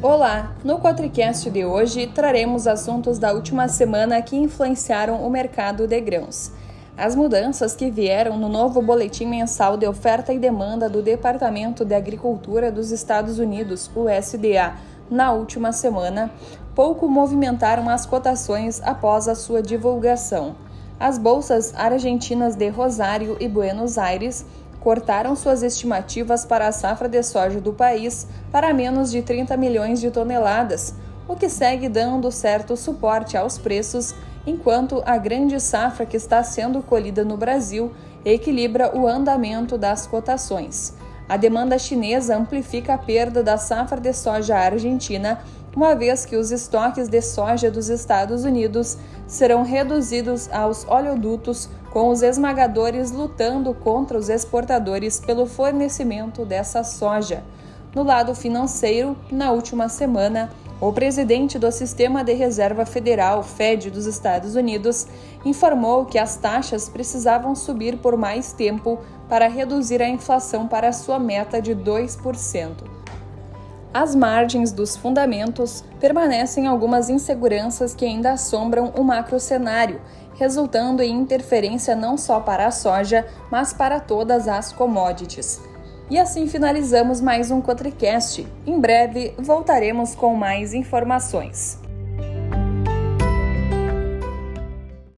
Olá! No Quatricast de hoje traremos assuntos da última semana que influenciaram o mercado de grãos. As mudanças que vieram no novo Boletim Mensal de Oferta e Demanda do Departamento de Agricultura dos Estados Unidos, USDA, na última semana, pouco movimentaram as cotações após a sua divulgação. As bolsas argentinas de Rosário e Buenos Aires cortaram suas estimativas para a safra de soja do país para menos de 30 milhões de toneladas, o que segue dando certo suporte aos preços, enquanto a grande safra que está sendo colhida no Brasil equilibra o andamento das cotações. A demanda chinesa amplifica a perda da safra de soja argentina, uma vez que os estoques de soja dos Estados Unidos serão reduzidos aos oleodutos com os esmagadores lutando contra os exportadores pelo fornecimento dessa soja. No lado financeiro, na última semana, o presidente do Sistema de Reserva Federal, Fed, dos Estados Unidos, informou que as taxas precisavam subir por mais tempo para reduzir a inflação para sua meta de 2%. Às margens dos fundamentos, permanecem algumas inseguranças que ainda assombram o macrocenário resultando em interferência não só para a soja, mas para todas as commodities. E assim finalizamos mais um Cotricast. Em breve voltaremos com mais informações.